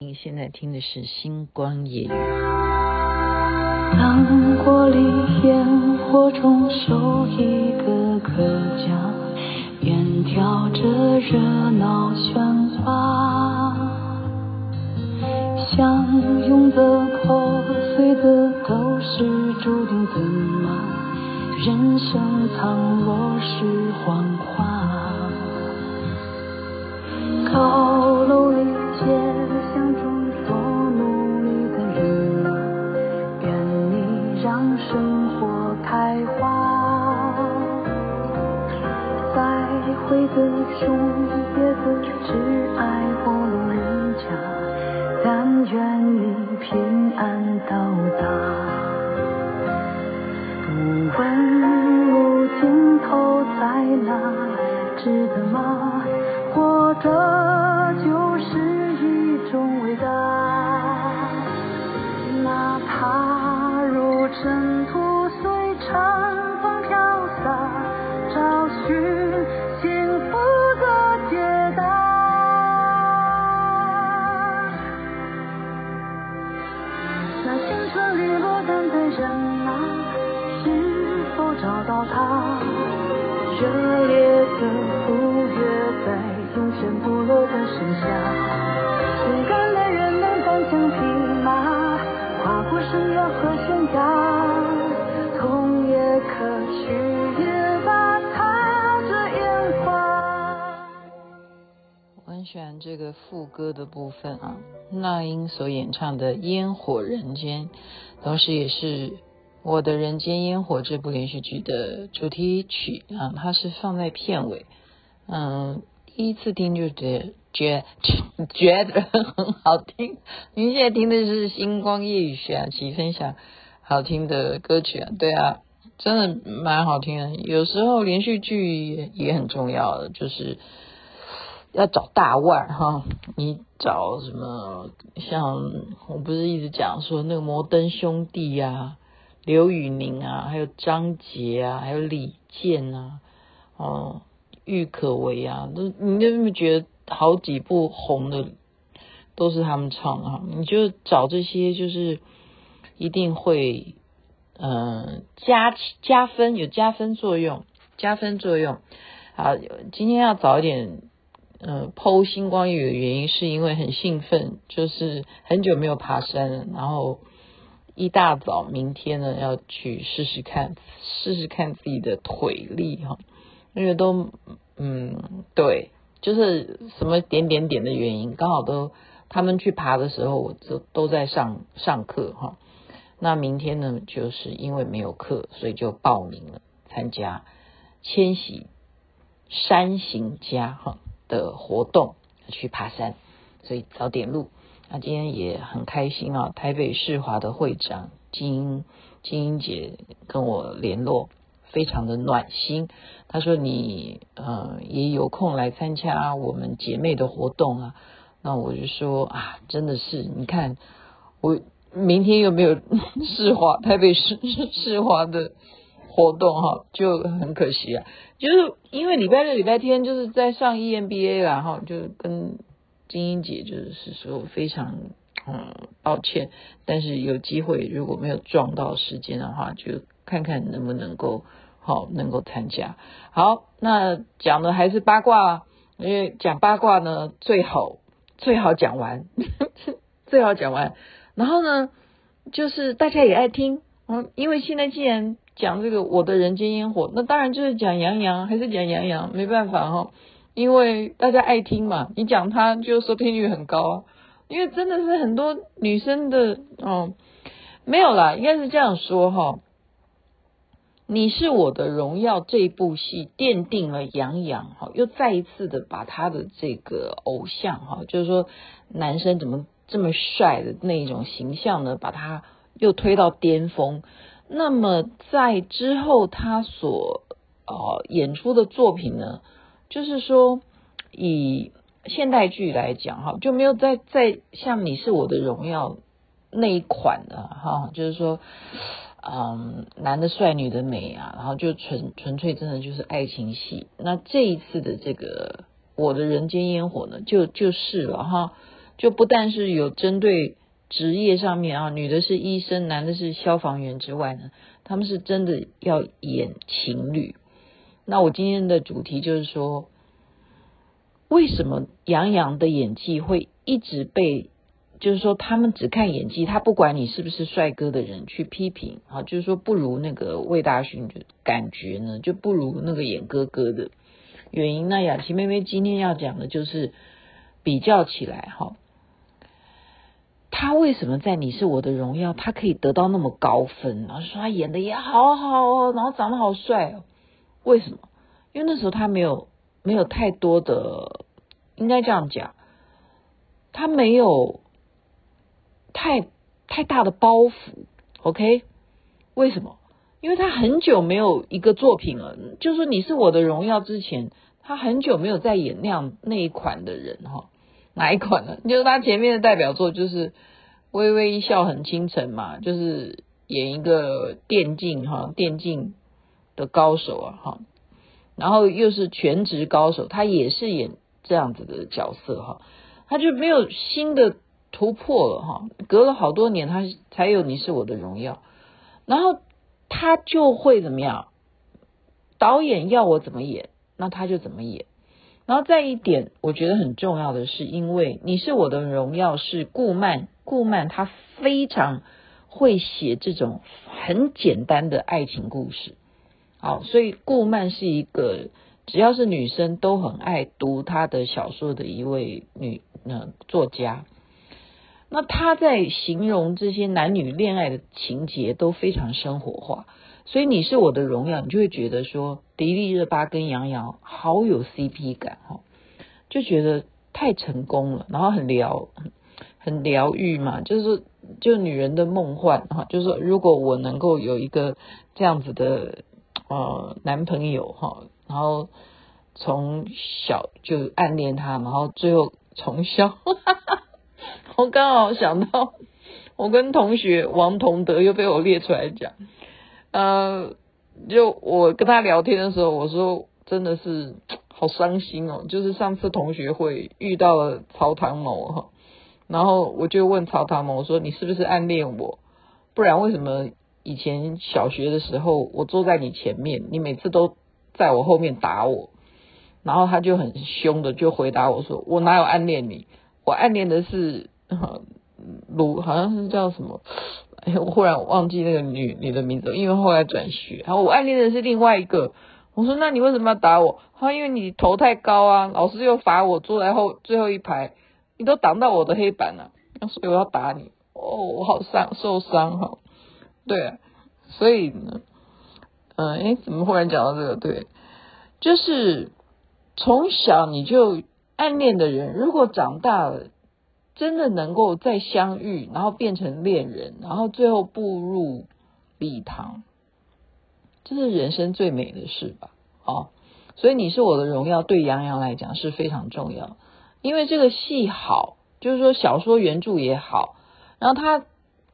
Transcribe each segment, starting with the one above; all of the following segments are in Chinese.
你现在听的是《星光夜雨》。当过里，烟火中，守一个客家，远眺着热闹喧哗，相拥的、破碎的，都是注定的吗？人生倘若是谎话，高楼这个副歌的部分啊，那英所演唱的《烟火人间》，同时也是。我的人间烟火这部连续剧的主题曲啊，它是放在片尾。嗯，第一次听就觉觉觉得很好听。您现在听的是星光夜语学啊，其分享好听的歌曲啊，对啊，真的蛮好听的。有时候连续剧也也很重要的，就是要找大腕哈。你找什么？像我不是一直讲说那个摩登兄弟呀、啊。刘宇宁啊，还有张杰啊，还有李健啊，哦，郁可唯啊，都你有没有觉得好几部红的都是他们唱的哈？你就找这些，就是一定会嗯、加加分，有加分作用，加分作用。好，今天要早一点嗯剖星光雨的原因，是因为很兴奋，就是很久没有爬山了，然后。一大早，明天呢要去试试看，试试看自己的腿力哈，因为都嗯对，就是什么点点点的原因，刚好都他们去爬的时候，我都都在上上课哈。那明天呢，就是因为没有课，所以就报名了参加千禧山行家哈的活动，去爬山，所以早点录。那今天也很开心啊！台北世华的会长金英金英姐跟我联络，非常的暖心。她说你呃也有空来参加我们姐妹的活动啊。那我就说啊，真的是你看我明天又没有 世华台北世世华的活动哈，就很可惜啊。就是因为礼拜六礼拜天就是在上 EMBA 啦哈，就跟。金英姐就是说非常嗯抱歉，但是有机会如果没有撞到时间的话，就看看能不能够好能够参加。好，那讲的还是八卦，因为讲八卦呢最好最好讲完，最好讲完。然后呢，就是大家也爱听，嗯，因为现在既然讲这个我的人间烟火，那当然就是讲杨洋，还是讲杨洋，没办法哈。因为大家爱听嘛，你讲他就收听率很高。因为真的是很多女生的哦，没有啦，应该是这样说哈。你是我的荣耀这部戏奠定了杨洋哈，又再一次的把他的这个偶像哈，就是说男生怎么这么帅的那种形象呢，把他又推到巅峰。那么在之后他所呃演出的作品呢？就是说，以现代剧来讲，哈，就没有再再像《你是我的荣耀》那一款的，哈，就是说，嗯，男的帅，女的美啊，然后就纯纯粹真的就是爱情戏。那这一次的这个《我的人间烟火》呢，就就是了哈。就不但是有针对职业上面啊，女的是医生，男的是消防员之外呢，他们是真的要演情侣。那我今天的主题就是说，为什么杨洋的演技会一直被，就是说他们只看演技，他不管你是不是帅哥的人去批评啊，就是说不如那个魏大勋的感觉呢，就不如那个演哥哥的原因。那雅琪妹妹今天要讲的就是比较起来哈，他为什么在《你是我的荣耀》他可以得到那么高分，然后说他演的也好好哦，然后长得好帅哦。为什么？因为那时候他没有没有太多的，应该这样讲，他没有太太大的包袱。OK？为什么？因为他很久没有一个作品了，就是说你是我的荣耀之前，他很久没有在演那样那一款的人哈。哪一款呢？就是他前面的代表作就是《微微一笑很倾城》嘛，就是演一个电竞哈电竞。的高手啊，哈，然后又是全职高手，他也是演这样子的角色哈，他就没有新的突破了哈，隔了好多年他才有《你是我的荣耀》，然后他就会怎么样？导演要我怎么演，那他就怎么演。然后再一点，我觉得很重要的是，因为《你是我的荣耀》是顾漫，顾漫她非常会写这种很简单的爱情故事。好，所以顾漫是一个只要是女生都很爱读她的小说的一位女呃作家。那他在形容这些男女恋爱的情节都非常生活化，所以你是我的荣耀，你就会觉得说迪丽热巴跟杨洋好有 CP 感哈，就觉得太成功了，然后很疗很疗愈嘛，就是就女人的梦幻哈，就是说如果我能够有一个这样子的。呃，男朋友哈，然后从小就暗恋他，然后最后从小，我刚好想到，我跟同学王同德又被我列出来讲，呃，就我跟他聊天的时候，我说真的是好伤心哦，就是上次同学会遇到了曹唐某哈，然后我就问曹唐某，我说你是不是暗恋我？不然为什么？以前小学的时候，我坐在你前面，你每次都在我后面打我，然后他就很凶的就回答我说：“我哪有暗恋你？我暗恋的是好，鲁，好像是叫什么？哎，我忽然忘记那个女女的名字，因为后来转学。然后我暗恋的是另外一个。我说：那你为什么要打我？他因为你头太高啊，老师又罚我坐在后最后一排，你都挡到我的黑板了，所以我要打你。哦，我好伤，受伤哈。”对，所以呢，嗯，哎，怎么忽然讲到这个？对，就是从小你就暗恋的人，如果长大了真的能够再相遇，然后变成恋人，然后最后步入礼堂，这是人生最美的事吧？哦，所以你是我的荣耀，对杨洋来讲是非常重要，因为这个戏好，就是说小说原著也好，然后他。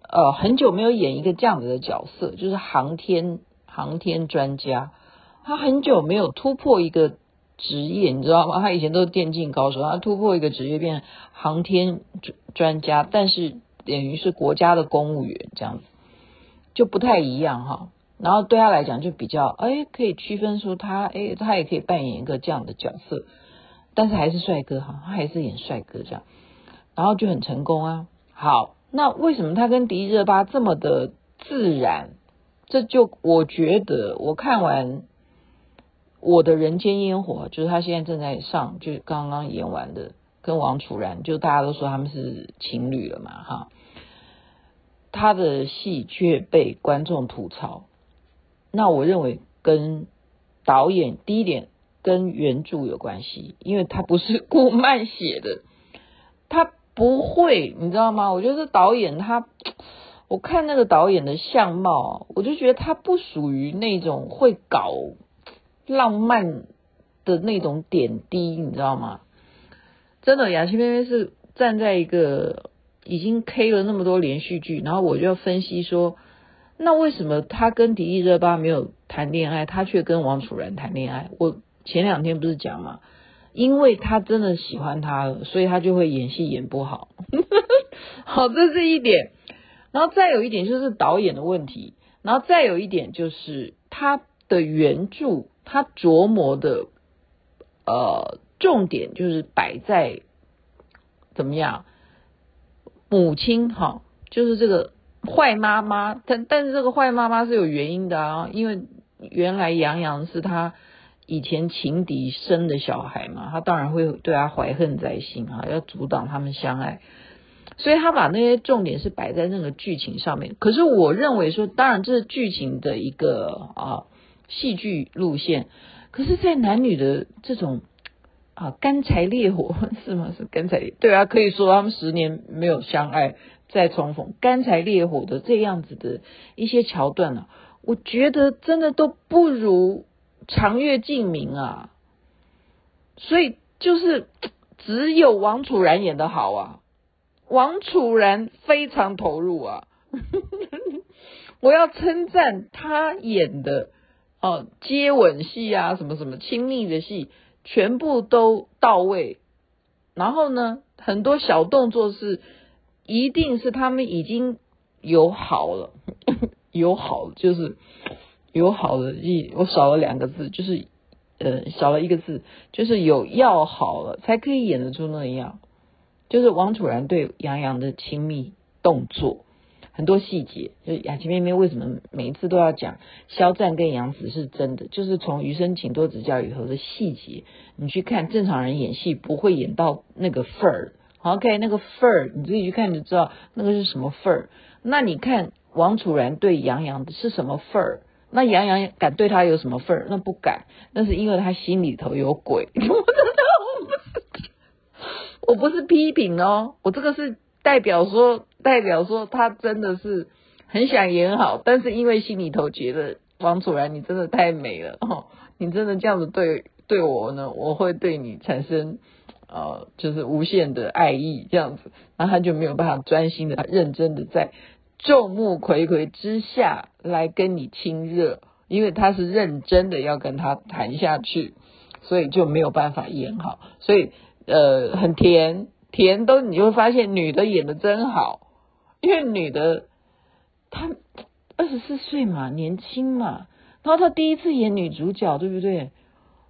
呃，很久没有演一个这样子的角色，就是航天航天专家。他很久没有突破一个职业，你知道吗？他以前都是电竞高手，他突破一个职业变航天专专家，但是等于是国家的公务员这样子，就不太一样哈。然后对他来讲就比较，哎，可以区分出他，哎，他也可以扮演一个这样的角色，但是还是帅哥哈，他还是演帅哥这样，然后就很成功啊。好。那为什么他跟迪丽热巴这么的自然？这就我觉得，我看完《我的人间烟火》，就是他现在正在上，就刚刚演完的，跟王楚然，就大家都说他们是情侣了嘛，哈。他的戏却被观众吐槽，那我认为跟导演第一点跟原著有关系，因为他不是 顾漫写的，他。不会，你知道吗？我觉得导演他，我看那个导演的相貌，我就觉得他不属于那种会搞浪漫的那种点滴，你知道吗？真的，雅琪妹妹是站在一个已经 K 了那么多连续剧，然后我就要分析说，那为什么他跟迪丽热巴没有谈恋爱，他却跟王楚然谈恋爱？我前两天不是讲嘛，因为他真的喜欢他了，所以他就会演戏演不好。好，这是一点。然后再有一点就是导演的问题，然后再有一点就是他的原著，他琢磨的呃重点就是摆在怎么样，母亲哈，就是这个坏妈妈，但但是这个坏妈妈是有原因的啊，因为原来杨洋是他以前情敌生的小孩嘛，他当然会对他怀恨在心啊，要阻挡他们相爱。所以他把那些重点是摆在那个剧情上面，可是我认为说，当然这是剧情的一个啊戏剧路线，可是，在男女的这种啊干柴烈火 是吗？是干柴烈对啊，可以说他们十年没有相爱再重逢，干柴烈火的这样子的一些桥段呢、啊，我觉得真的都不如长月烬明啊，所以就是 只有王楚然演得好啊。王楚然非常投入啊，我要称赞他演的哦，接吻戏啊，什么什么亲密的戏，全部都到位。然后呢，很多小动作是一定是他们已经有好了，有好就是有好的意，我少了两个字，就是呃少了一个字，就是有要好了才可以演得出那样。就是王楚然对杨洋的亲密动作，很多细节，就雅琪妹妹为什么每一次都要讲肖战跟杨紫是真的？就是从《余生请多指教》里头的细节，你去看正常人演戏不会演到那个份儿。OK，那个份儿你自己去看就知道那个是什么份儿。那你看王楚然对杨洋是什么份儿？那杨洋敢对他有什么份儿？那不敢，那是因为他心里头有鬼。我真的我不是批评哦，我这个是代表说，代表说他真的是很想演好，但是因为心里头觉得王楚然你真的太美了哦，你真的这样子对对我呢，我会对你产生呃就是无限的爱意这样子，然后他就没有办法专心的、认真的在众目睽睽之下来跟你亲热，因为他是认真的要跟他谈下去，所以就没有办法演好，所以。呃，很甜，甜都你就会发现女的演的真好，因为女的她二十四岁嘛，年轻嘛，然后她第一次演女主角，对不对？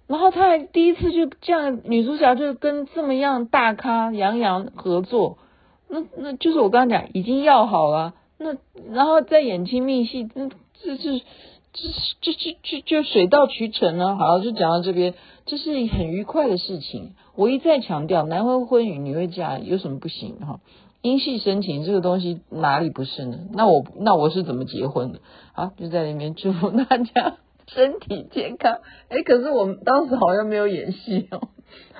然后她还第一次就这样，女主角就跟这么样大咖杨洋合作，那那就是我刚刚讲已经要好了，那然后再演亲密戏，那这是。就就就就就水到渠成呢、啊。好，就讲到这边，这是很愉快的事情。我一再强调，男未婚与女未嫁有什么不行哈？因戏生情这个东西哪里不是呢？那我那我是怎么结婚的？好，就在里面祝福大家 身体健康。哎，可是我们当时好像没有演戏哦。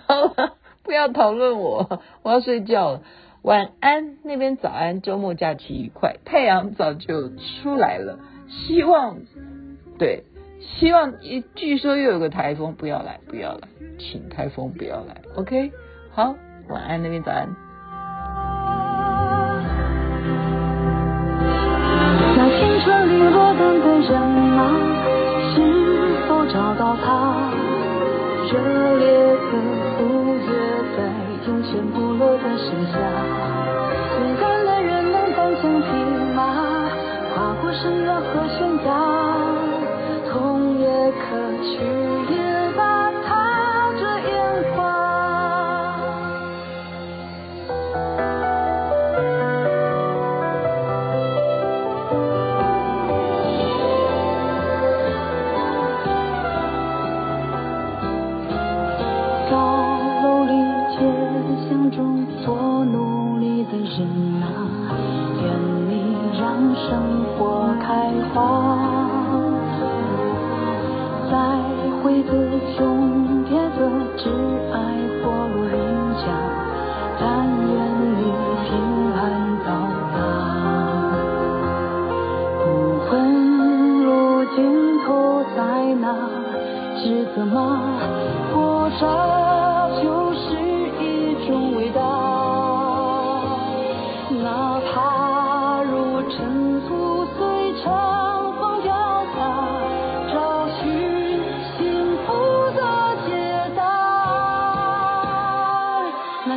好了，不要讨论我，我要睡觉了。晚安，那边早安，周末假期愉快，太阳早就出来了，希望。对，希望一据说又有个台风，不要来，不要来，请台风不要来。OK，好，晚安，那边早安。热烈的五月在永远不落的盛夏，勇敢的人能单枪匹马，跨过深渊和悬崖。痛也可去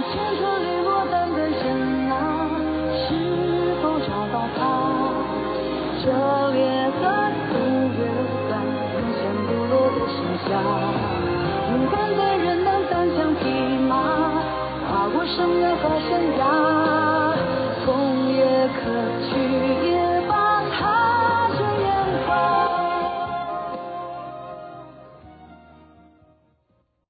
青春里落单的人呐是否找到他？热烈的赴约吧奔向部落的盛夏勇敢的人能单枪匹马跨过深渊和悬崖